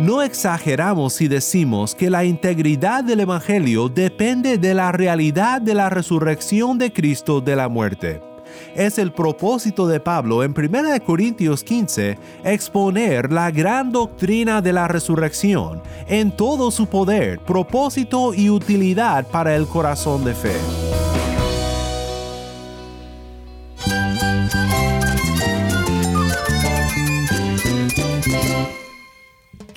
No exageramos si decimos que la integridad del Evangelio depende de la realidad de la resurrección de Cristo de la muerte. Es el propósito de Pablo en 1 Corintios 15 exponer la gran doctrina de la resurrección en todo su poder, propósito y utilidad para el corazón de fe.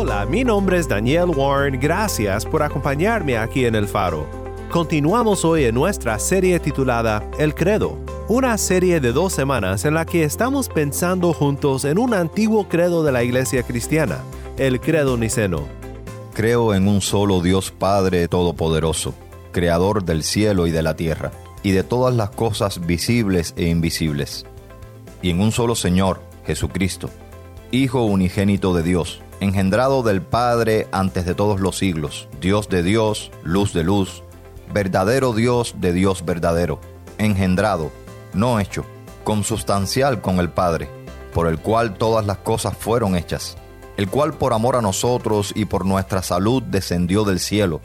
Hola, mi nombre es Daniel Warren, gracias por acompañarme aquí en El Faro. Continuamos hoy en nuestra serie titulada El Credo, una serie de dos semanas en la que estamos pensando juntos en un antiguo credo de la Iglesia cristiana, el Credo Niceno. Creo en un solo Dios Padre Todopoderoso, Creador del cielo y de la tierra, y de todas las cosas visibles e invisibles, y en un solo Señor, Jesucristo, Hijo unigénito de Dios, engendrado del Padre antes de todos los siglos, Dios de Dios, luz de luz, verdadero Dios de Dios verdadero, engendrado, no hecho, consubstancial con el Padre, por el cual todas las cosas fueron hechas, el cual por amor a nosotros y por nuestra salud descendió del cielo,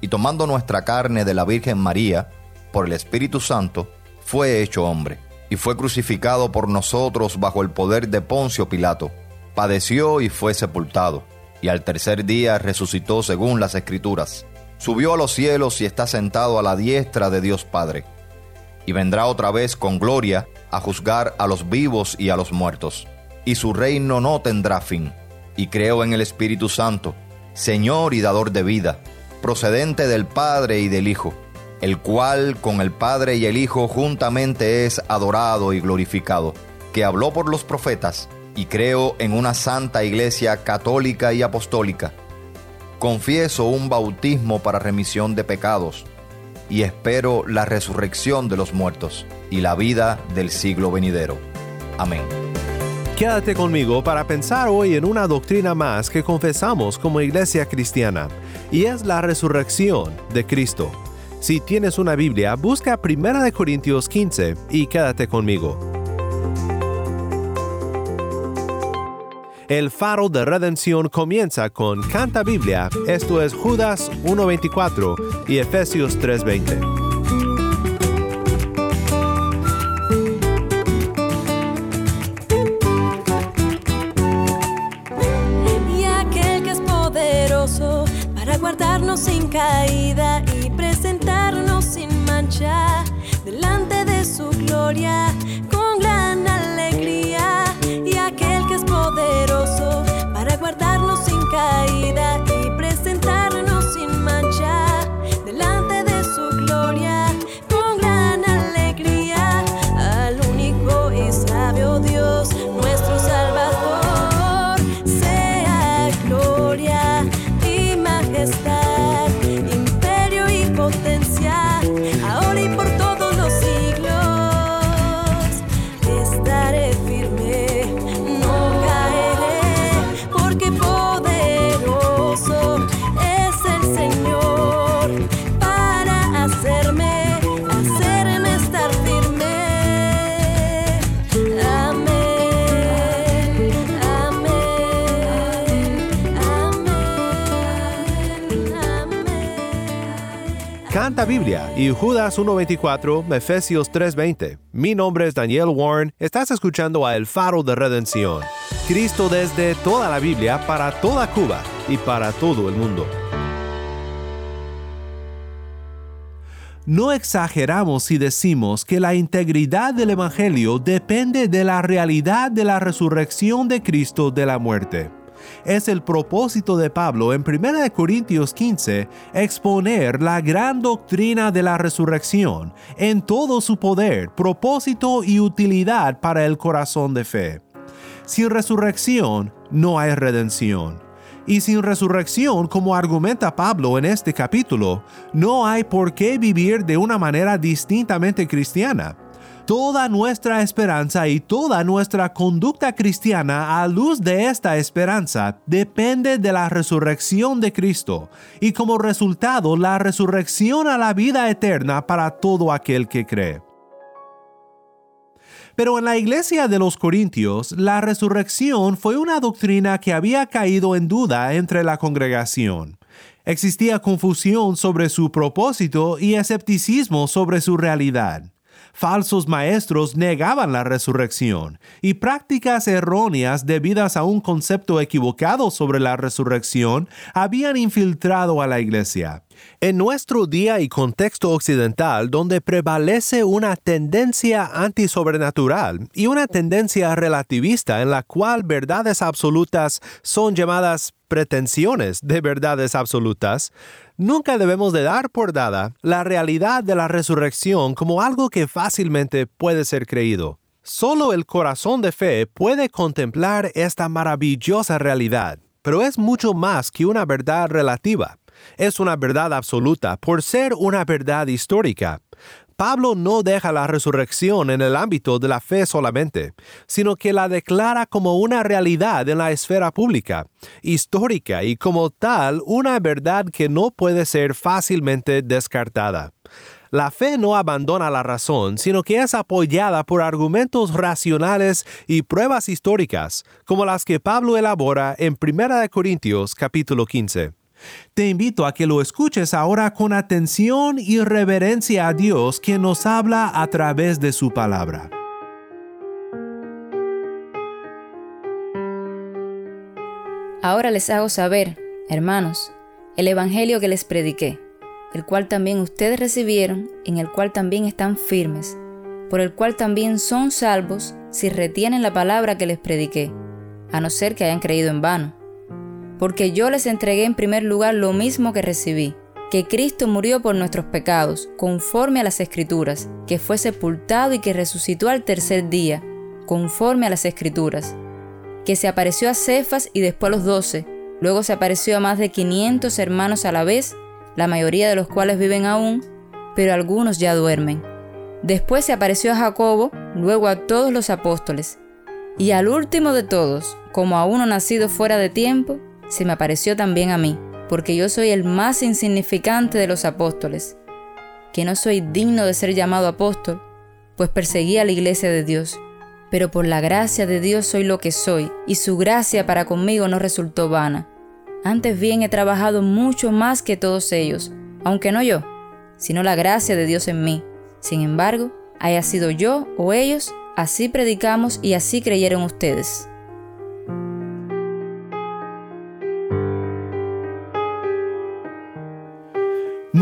y tomando nuestra carne de la Virgen María, por el Espíritu Santo, fue hecho hombre, y fue crucificado por nosotros bajo el poder de Poncio Pilato padeció y fue sepultado, y al tercer día resucitó según las Escrituras. Subió a los cielos y está sentado a la diestra de Dios Padre. Y vendrá otra vez con gloria a juzgar a los vivos y a los muertos. Y su reino no tendrá fin. Y creo en el Espíritu Santo, Señor y dador de vida, procedente del Padre y del Hijo, el cual con el Padre y el Hijo juntamente es adorado y glorificado, que habló por los profetas y creo en una santa iglesia católica y apostólica. Confieso un bautismo para remisión de pecados y espero la resurrección de los muertos y la vida del siglo venidero. Amén. Quédate conmigo para pensar hoy en una doctrina más que confesamos como iglesia cristiana, y es la resurrección de Cristo. Si tienes una Biblia, busca 1 Corintios 15 y quédate conmigo. El faro de redención comienza con Canta Biblia, esto es Judas 1.24 y Efesios 3.20. Biblia y Judas 1.24, Efesios 3.20. Mi nombre es Daniel Warren, estás escuchando a El Faro de Redención. Cristo desde toda la Biblia para toda Cuba y para todo el mundo. No exageramos si decimos que la integridad del Evangelio depende de la realidad de la resurrección de Cristo de la muerte. Es el propósito de Pablo en 1 Corintios 15 exponer la gran doctrina de la resurrección en todo su poder, propósito y utilidad para el corazón de fe. Sin resurrección no hay redención. Y sin resurrección, como argumenta Pablo en este capítulo, no hay por qué vivir de una manera distintamente cristiana. Toda nuestra esperanza y toda nuestra conducta cristiana a luz de esta esperanza depende de la resurrección de Cristo y como resultado la resurrección a la vida eterna para todo aquel que cree. Pero en la iglesia de los Corintios, la resurrección fue una doctrina que había caído en duda entre la congregación. Existía confusión sobre su propósito y escepticismo sobre su realidad falsos maestros negaban la resurrección y prácticas erróneas debidas a un concepto equivocado sobre la resurrección habían infiltrado a la iglesia. En nuestro día y contexto occidental, donde prevalece una tendencia antisobrenatural y una tendencia relativista en la cual verdades absolutas son llamadas pretensiones de verdades absolutas, nunca debemos de dar por dada la realidad de la resurrección como algo que fácilmente puede ser creído. Solo el corazón de fe puede contemplar esta maravillosa realidad, pero es mucho más que una verdad relativa. Es una verdad absoluta por ser una verdad histórica. Pablo no deja la resurrección en el ámbito de la fe solamente, sino que la declara como una realidad en la esfera pública, histórica y como tal una verdad que no puede ser fácilmente descartada. La fe no abandona la razón, sino que es apoyada por argumentos racionales y pruebas históricas, como las que Pablo elabora en 1 Corintios capítulo 15. Te invito a que lo escuches ahora con atención y reverencia a Dios quien nos habla a través de su palabra. Ahora les hago saber, hermanos, el Evangelio que les prediqué, el cual también ustedes recibieron, en el cual también están firmes, por el cual también son salvos si retienen la palabra que les prediqué, a no ser que hayan creído en vano porque yo les entregué en primer lugar lo mismo que recibí, que Cristo murió por nuestros pecados, conforme a las Escrituras, que fue sepultado y que resucitó al tercer día, conforme a las Escrituras, que se apareció a Cefas y después a los doce, luego se apareció a más de 500 hermanos a la vez, la mayoría de los cuales viven aún, pero algunos ya duermen. Después se apareció a Jacobo, luego a todos los apóstoles, y al último de todos, como a uno nacido fuera de tiempo, se me apareció también a mí, porque yo soy el más insignificante de los apóstoles, que no soy digno de ser llamado apóstol, pues perseguí a la iglesia de Dios. Pero por la gracia de Dios soy lo que soy, y su gracia para conmigo no resultó vana. Antes bien he trabajado mucho más que todos ellos, aunque no yo, sino la gracia de Dios en mí. Sin embargo, haya sido yo o ellos, así predicamos y así creyeron ustedes.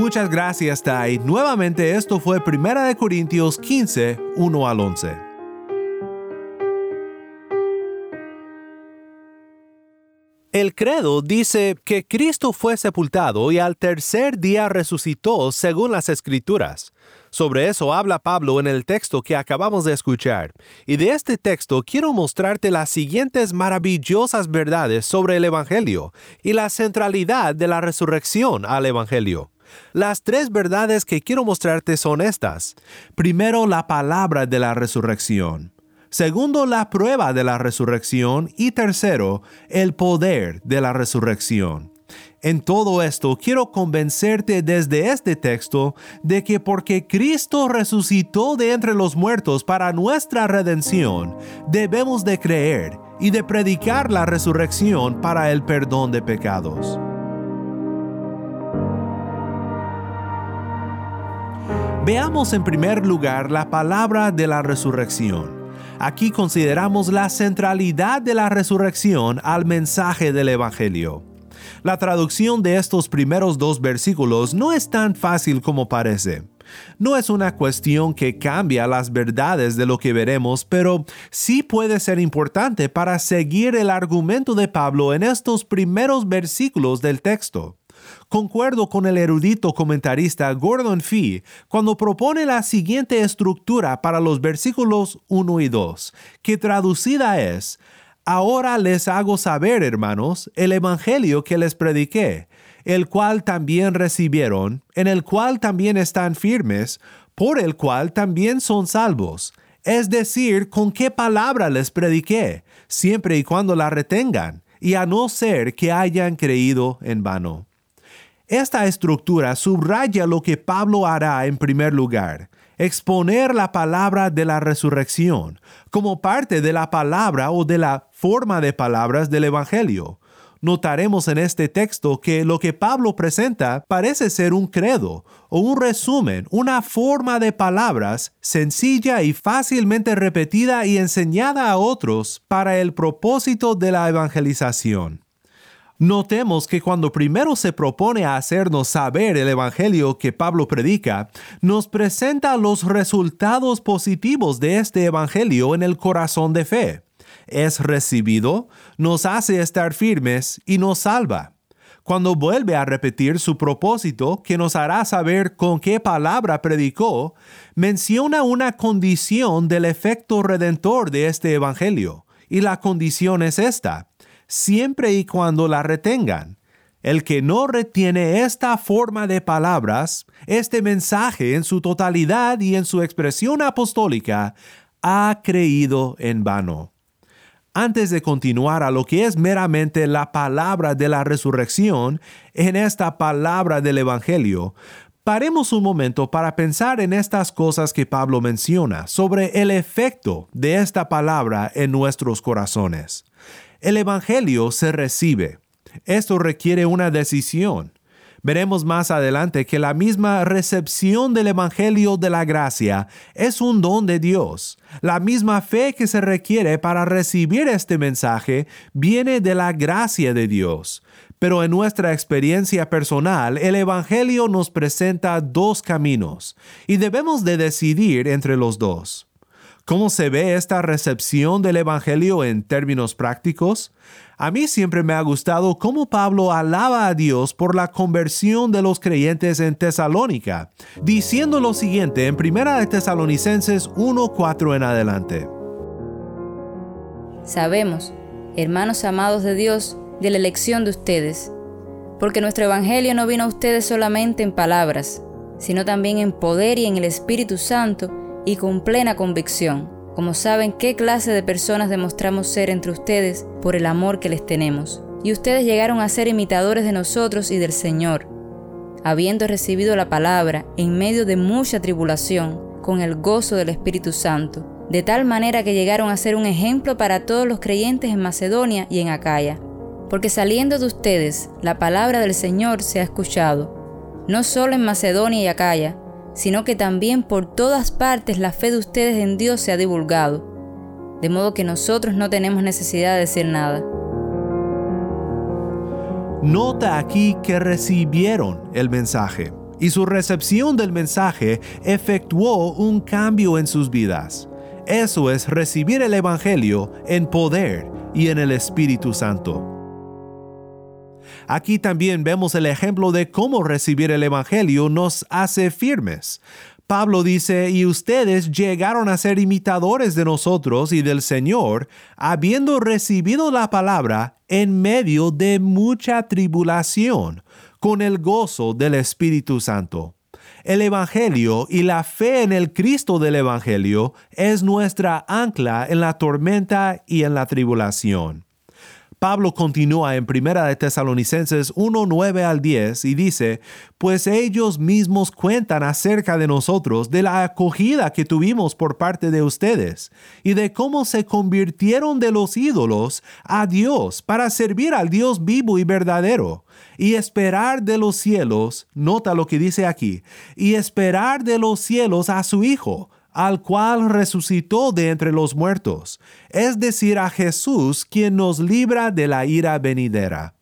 Muchas gracias, Tai. Nuevamente esto fue 1 Corintios 15, 1 al 11. El credo dice que Cristo fue sepultado y al tercer día resucitó según las escrituras. Sobre eso habla Pablo en el texto que acabamos de escuchar. Y de este texto quiero mostrarte las siguientes maravillosas verdades sobre el Evangelio y la centralidad de la resurrección al Evangelio. Las tres verdades que quiero mostrarte son estas. Primero, la palabra de la resurrección. Segundo, la prueba de la resurrección. Y tercero, el poder de la resurrección. En todo esto quiero convencerte desde este texto de que porque Cristo resucitó de entre los muertos para nuestra redención, debemos de creer y de predicar la resurrección para el perdón de pecados. Veamos en primer lugar la palabra de la resurrección. Aquí consideramos la centralidad de la resurrección al mensaje del Evangelio. La traducción de estos primeros dos versículos no es tan fácil como parece. No es una cuestión que cambia las verdades de lo que veremos, pero sí puede ser importante para seguir el argumento de Pablo en estos primeros versículos del texto. Concuerdo con el erudito comentarista Gordon Fee cuando propone la siguiente estructura para los versículos 1 y 2, que traducida es, Ahora les hago saber, hermanos, el Evangelio que les prediqué, el cual también recibieron, en el cual también están firmes, por el cual también son salvos. Es decir, con qué palabra les prediqué, siempre y cuando la retengan, y a no ser que hayan creído en vano. Esta estructura subraya lo que Pablo hará en primer lugar exponer la palabra de la resurrección como parte de la palabra o de la forma de palabras del Evangelio. Notaremos en este texto que lo que Pablo presenta parece ser un credo o un resumen, una forma de palabras sencilla y fácilmente repetida y enseñada a otros para el propósito de la evangelización. Notemos que cuando primero se propone a hacernos saber el Evangelio que Pablo predica, nos presenta los resultados positivos de este Evangelio en el corazón de fe. Es recibido, nos hace estar firmes y nos salva. Cuando vuelve a repetir su propósito, que nos hará saber con qué palabra predicó, menciona una condición del efecto redentor de este Evangelio, y la condición es esta siempre y cuando la retengan. El que no retiene esta forma de palabras, este mensaje en su totalidad y en su expresión apostólica, ha creído en vano. Antes de continuar a lo que es meramente la palabra de la resurrección en esta palabra del Evangelio, paremos un momento para pensar en estas cosas que Pablo menciona sobre el efecto de esta palabra en nuestros corazones. El Evangelio se recibe. Esto requiere una decisión. Veremos más adelante que la misma recepción del Evangelio de la gracia es un don de Dios. La misma fe que se requiere para recibir este mensaje viene de la gracia de Dios. Pero en nuestra experiencia personal, el Evangelio nos presenta dos caminos y debemos de decidir entre los dos. ¿Cómo se ve esta recepción del Evangelio en términos prácticos? A mí siempre me ha gustado cómo Pablo alaba a Dios por la conversión de los creyentes en Tesalónica, diciendo lo siguiente en 1 de Tesalonicenses 1:4 en adelante. Sabemos, hermanos amados de Dios, de la elección de ustedes, porque nuestro Evangelio no vino a ustedes solamente en palabras, sino también en poder y en el Espíritu Santo, y con plena convicción, como saben qué clase de personas demostramos ser entre ustedes por el amor que les tenemos. Y ustedes llegaron a ser imitadores de nosotros y del Señor, habiendo recibido la palabra en medio de mucha tribulación, con el gozo del Espíritu Santo, de tal manera que llegaron a ser un ejemplo para todos los creyentes en Macedonia y en Acaya. Porque saliendo de ustedes, la palabra del Señor se ha escuchado, no solo en Macedonia y Acaya, sino que también por todas partes la fe de ustedes en Dios se ha divulgado, de modo que nosotros no tenemos necesidad de decir nada. Nota aquí que recibieron el mensaje y su recepción del mensaje efectuó un cambio en sus vidas. Eso es recibir el Evangelio en poder y en el Espíritu Santo. Aquí también vemos el ejemplo de cómo recibir el Evangelio nos hace firmes. Pablo dice, y ustedes llegaron a ser imitadores de nosotros y del Señor, habiendo recibido la palabra en medio de mucha tribulación, con el gozo del Espíritu Santo. El Evangelio y la fe en el Cristo del Evangelio es nuestra ancla en la tormenta y en la tribulación. Pablo continúa en Primera de Tesalonicenses 1, 9 al 10 y dice, pues ellos mismos cuentan acerca de nosotros, de la acogida que tuvimos por parte de ustedes, y de cómo se convirtieron de los ídolos a Dios para servir al Dios vivo y verdadero, y esperar de los cielos, nota lo que dice aquí, y esperar de los cielos a su Hijo, al cual resucitó de entre los muertos, es decir, a Jesús quien nos libra de la ira venidera.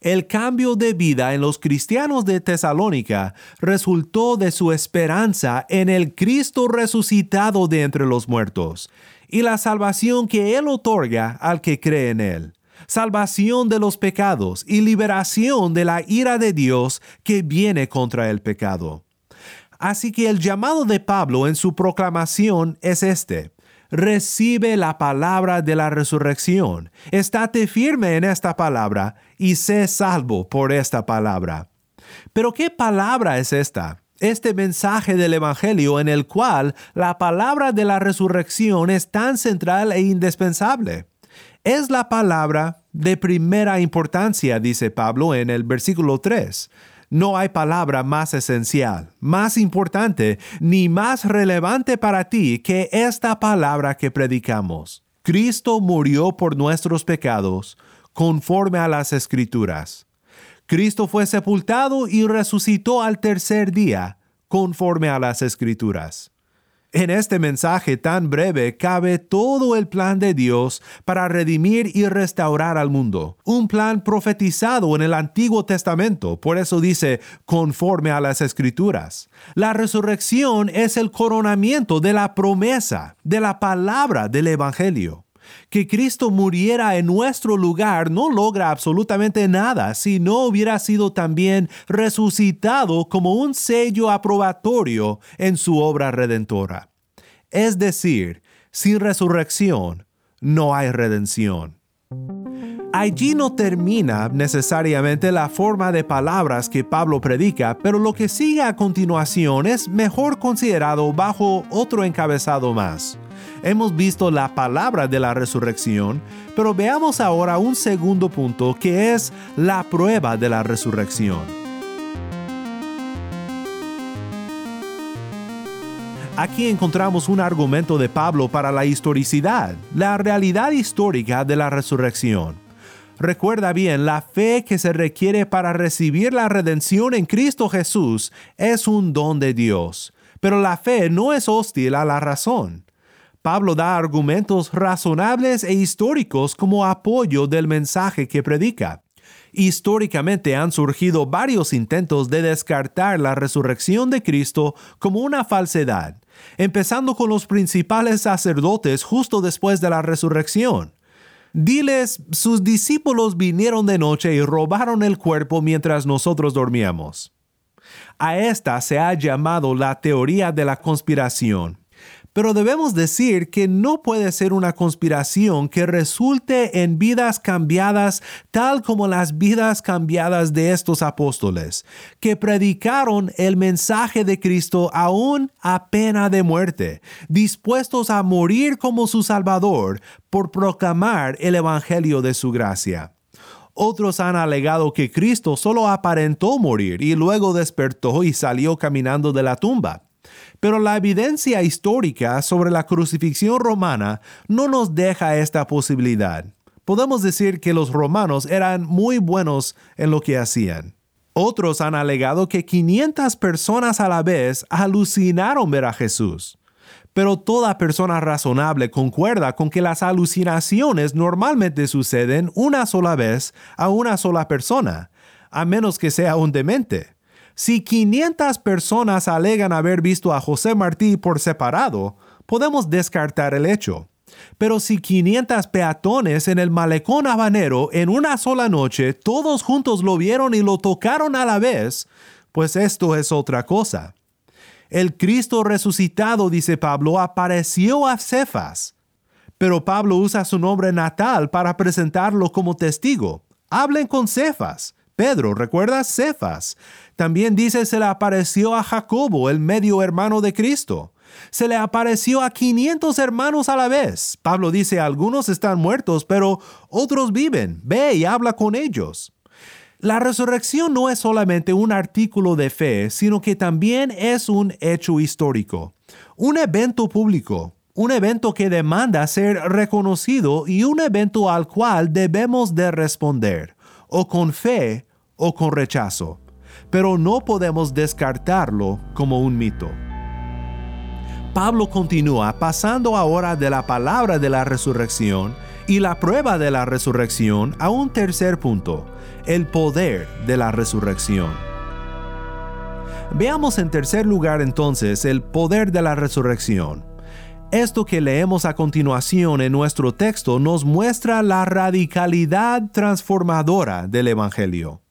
El cambio de vida en los cristianos de Tesalónica resultó de su esperanza en el Cristo resucitado de entre los muertos y la salvación que Él otorga al que cree en Él. Salvación de los pecados y liberación de la ira de Dios que viene contra el pecado. Así que el llamado de Pablo en su proclamación es este. recibe la palabra de la resurrección. Estate firme en esta palabra y sé salvo por esta palabra. Pero ¿qué palabra es esta? Este mensaje del Evangelio en el cual la palabra de la resurrección es tan central e indispensable. Es la palabra de primera importancia, dice Pablo en el versículo 3. No hay palabra más esencial, más importante, ni más relevante para ti que esta palabra que predicamos. Cristo murió por nuestros pecados, conforme a las escrituras. Cristo fue sepultado y resucitó al tercer día, conforme a las escrituras. En este mensaje tan breve cabe todo el plan de Dios para redimir y restaurar al mundo, un plan profetizado en el Antiguo Testamento, por eso dice conforme a las escrituras. La resurrección es el coronamiento de la promesa, de la palabra del Evangelio. Que Cristo muriera en nuestro lugar no logra absolutamente nada si no hubiera sido también resucitado como un sello aprobatorio en su obra redentora. Es decir, sin resurrección no hay redención. Allí no termina necesariamente la forma de palabras que Pablo predica, pero lo que sigue a continuación es mejor considerado bajo otro encabezado más. Hemos visto la palabra de la resurrección, pero veamos ahora un segundo punto que es la prueba de la resurrección. Aquí encontramos un argumento de Pablo para la historicidad, la realidad histórica de la resurrección. Recuerda bien, la fe que se requiere para recibir la redención en Cristo Jesús es un don de Dios, pero la fe no es hostil a la razón. Pablo da argumentos razonables e históricos como apoyo del mensaje que predica. Históricamente han surgido varios intentos de descartar la resurrección de Cristo como una falsedad, empezando con los principales sacerdotes justo después de la resurrección. Diles, sus discípulos vinieron de noche y robaron el cuerpo mientras nosotros dormíamos. A esta se ha llamado la teoría de la conspiración pero debemos decir que no puede ser una conspiración que resulte en vidas cambiadas tal como las vidas cambiadas de estos apóstoles, que predicaron el mensaje de Cristo aún a pena de muerte, dispuestos a morir como su Salvador por proclamar el Evangelio de su gracia. Otros han alegado que Cristo solo aparentó morir y luego despertó y salió caminando de la tumba. Pero la evidencia histórica sobre la crucifixión romana no nos deja esta posibilidad. Podemos decir que los romanos eran muy buenos en lo que hacían. Otros han alegado que 500 personas a la vez alucinaron ver a Jesús. Pero toda persona razonable concuerda con que las alucinaciones normalmente suceden una sola vez a una sola persona, a menos que sea un demente. Si 500 personas alegan haber visto a José Martí por separado, podemos descartar el hecho. Pero si 500 peatones en el malecón habanero en una sola noche, todos juntos lo vieron y lo tocaron a la vez, pues esto es otra cosa. El Cristo resucitado, dice Pablo, apareció a Cefas. Pero Pablo usa su nombre natal para presentarlo como testigo. Hablen con Cefas. Pedro, ¿recuerdas? Cefas. También dice se le apareció a Jacobo, el medio hermano de Cristo. Se le apareció a 500 hermanos a la vez. Pablo dice, algunos están muertos, pero otros viven. Ve y habla con ellos. La resurrección no es solamente un artículo de fe, sino que también es un hecho histórico, un evento público, un evento que demanda ser reconocido y un evento al cual debemos de responder, o con fe o con rechazo, pero no podemos descartarlo como un mito. Pablo continúa pasando ahora de la palabra de la resurrección y la prueba de la resurrección a un tercer punto, el poder de la resurrección. Veamos en tercer lugar entonces el poder de la resurrección. Esto que leemos a continuación en nuestro texto nos muestra la radicalidad transformadora del Evangelio.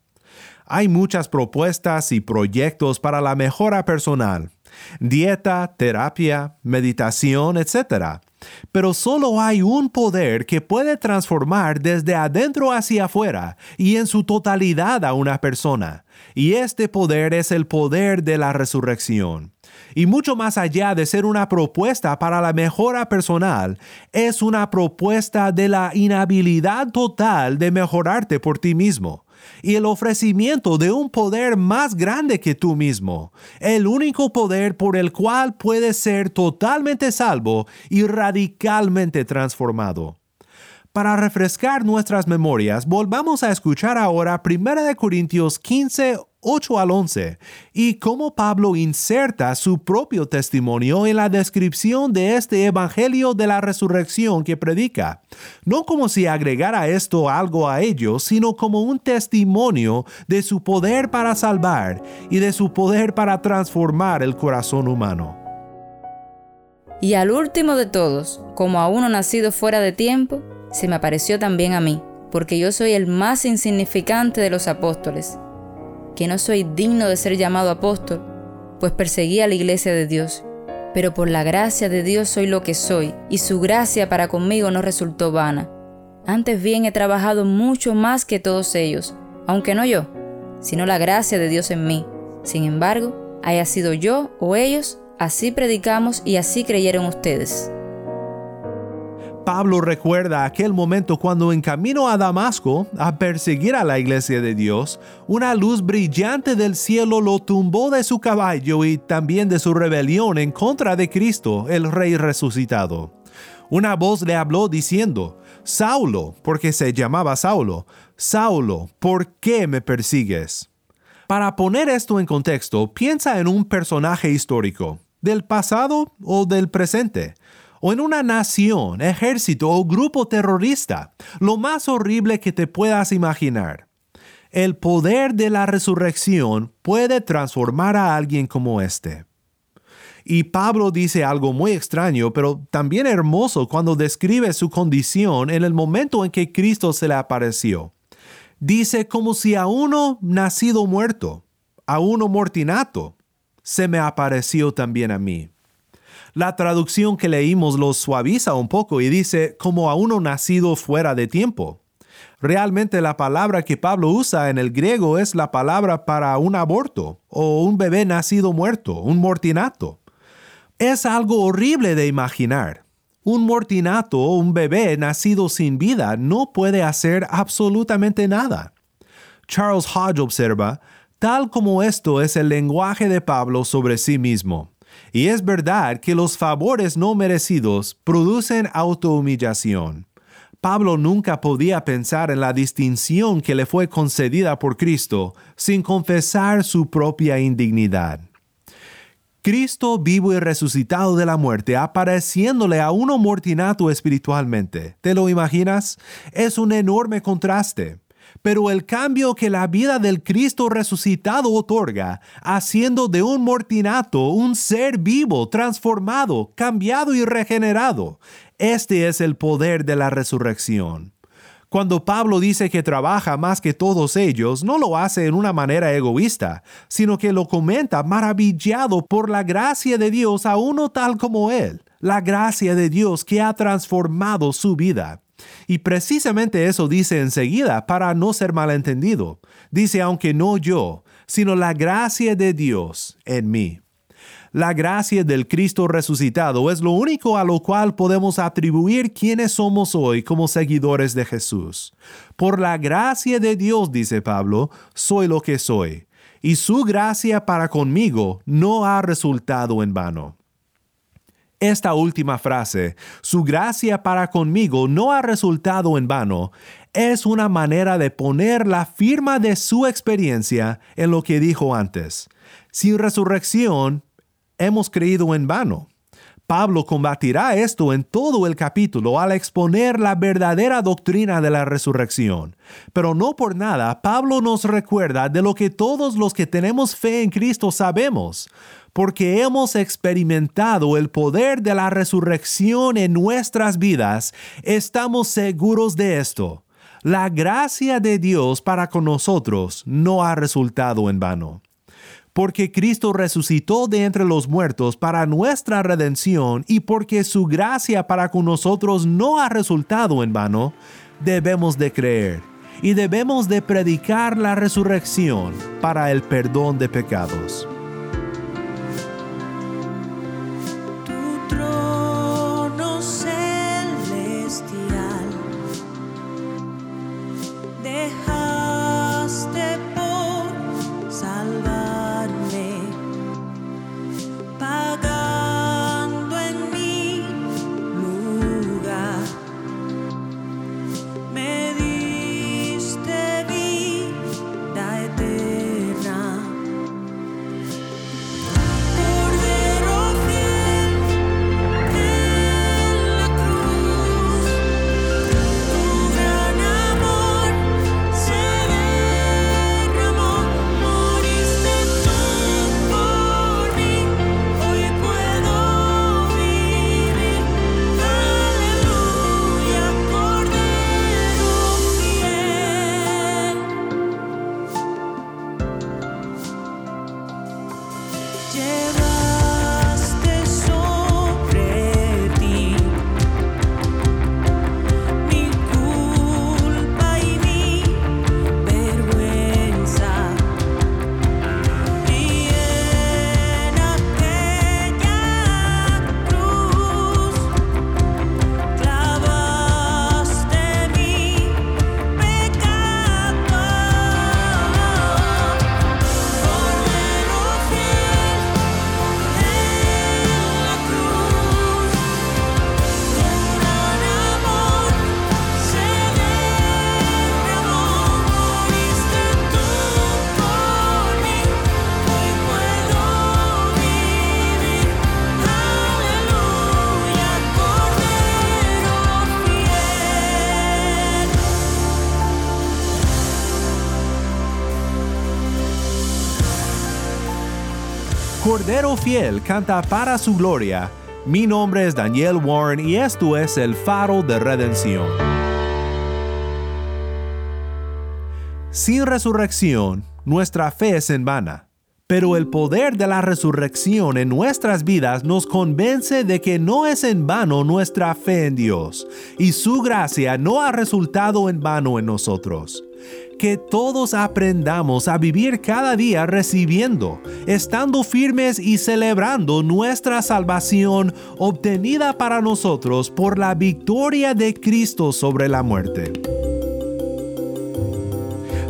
Hay muchas propuestas y proyectos para la mejora personal. dieta, terapia, meditación, etc. Pero solo hay un poder que puede transformar desde adentro hacia afuera y en su totalidad a una persona. Y este poder es el poder de la resurrección. Y mucho más allá de ser una propuesta para la mejora personal, es una propuesta de la inhabilidad total de mejorarte por ti mismo y el ofrecimiento de un poder más grande que tú mismo, el único poder por el cual puedes ser totalmente salvo y radicalmente transformado. Para refrescar nuestras memorias, volvamos a escuchar ahora 1 Corintios 15, 8 al 11 y cómo Pablo inserta su propio testimonio en la descripción de este Evangelio de la resurrección que predica, no como si agregara esto algo a ellos, sino como un testimonio de su poder para salvar y de su poder para transformar el corazón humano. Y al último de todos, como a uno nacido fuera de tiempo, se me apareció también a mí, porque yo soy el más insignificante de los apóstoles, que no soy digno de ser llamado apóstol, pues perseguí a la iglesia de Dios. Pero por la gracia de Dios soy lo que soy, y su gracia para conmigo no resultó vana. Antes bien he trabajado mucho más que todos ellos, aunque no yo, sino la gracia de Dios en mí. Sin embargo, haya sido yo o ellos, así predicamos y así creyeron ustedes. Pablo recuerda aquel momento cuando en camino a Damasco a perseguir a la iglesia de Dios, una luz brillante del cielo lo tumbó de su caballo y también de su rebelión en contra de Cristo, el Rey resucitado. Una voz le habló diciendo, Saulo, porque se llamaba Saulo, Saulo, ¿por qué me persigues? Para poner esto en contexto, piensa en un personaje histórico, del pasado o del presente o en una nación, ejército o grupo terrorista, lo más horrible que te puedas imaginar. El poder de la resurrección puede transformar a alguien como este. Y Pablo dice algo muy extraño, pero también hermoso cuando describe su condición en el momento en que Cristo se le apareció. Dice como si a uno nacido muerto, a uno mortinato, se me apareció también a mí. La traducción que leímos lo suaviza un poco y dice como a uno nacido fuera de tiempo. Realmente la palabra que Pablo usa en el griego es la palabra para un aborto o un bebé nacido muerto, un mortinato. Es algo horrible de imaginar. Un mortinato o un bebé nacido sin vida no puede hacer absolutamente nada. Charles Hodge observa, tal como esto es el lenguaje de Pablo sobre sí mismo. Y es verdad que los favores no merecidos producen autohumillación. Pablo nunca podía pensar en la distinción que le fue concedida por Cristo sin confesar su propia indignidad. Cristo vivo y resucitado de la muerte, apareciéndole a uno mortinato espiritualmente. ¿Te lo imaginas? Es un enorme contraste pero el cambio que la vida del Cristo resucitado otorga, haciendo de un mortinato un ser vivo, transformado, cambiado y regenerado, este es el poder de la resurrección. Cuando Pablo dice que trabaja más que todos ellos, no lo hace en una manera egoísta, sino que lo comenta maravillado por la gracia de Dios a uno tal como él, la gracia de Dios que ha transformado su vida. Y precisamente eso dice enseguida para no ser malentendido. Dice, aunque no yo, sino la gracia de Dios en mí. La gracia del Cristo resucitado es lo único a lo cual podemos atribuir quiénes somos hoy como seguidores de Jesús. Por la gracia de Dios, dice Pablo, soy lo que soy, y su gracia para conmigo no ha resultado en vano. Esta última frase, su gracia para conmigo no ha resultado en vano, es una manera de poner la firma de su experiencia en lo que dijo antes. Sin resurrección, hemos creído en vano. Pablo combatirá esto en todo el capítulo al exponer la verdadera doctrina de la resurrección. Pero no por nada, Pablo nos recuerda de lo que todos los que tenemos fe en Cristo sabemos porque hemos experimentado el poder de la resurrección en nuestras vidas, estamos seguros de esto. La gracia de Dios para con nosotros no ha resultado en vano. porque Cristo resucitó de entre los muertos para nuestra redención y porque su gracia para con nosotros no ha resultado en vano, debemos de creer y debemos de predicar la resurrección para el perdón de pecados. Cordero Fiel canta para su gloria. Mi nombre es Daniel Warren y esto es el faro de redención. Sin resurrección, nuestra fe es en vana. Pero el poder de la resurrección en nuestras vidas nos convence de que no es en vano nuestra fe en Dios, y su gracia no ha resultado en vano en nosotros. Que todos aprendamos a vivir cada día recibiendo, estando firmes y celebrando nuestra salvación obtenida para nosotros por la victoria de Cristo sobre la muerte.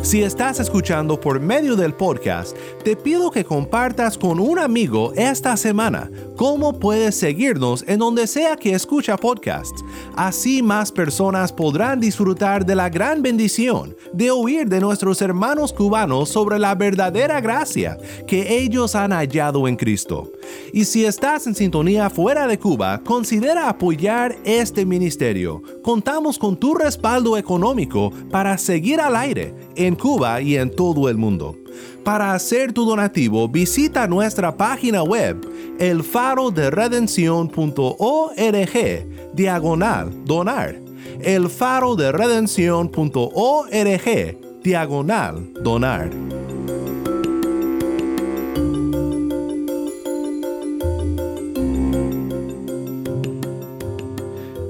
Si estás escuchando por medio del podcast, te pido que compartas con un amigo esta semana cómo puedes seguirnos en donde sea que escucha podcasts. Así más personas podrán disfrutar de la gran bendición de oír de nuestros hermanos cubanos sobre la verdadera gracia que ellos han hallado en Cristo. Y si estás en sintonía fuera de Cuba, considera apoyar este ministerio. Contamos con tu respaldo económico para seguir al aire en Cuba y en todo el mundo. Para hacer tu donativo, visita nuestra página web elfaroderedención.org diagonal donar. elfaroderedención.org diagonal donar.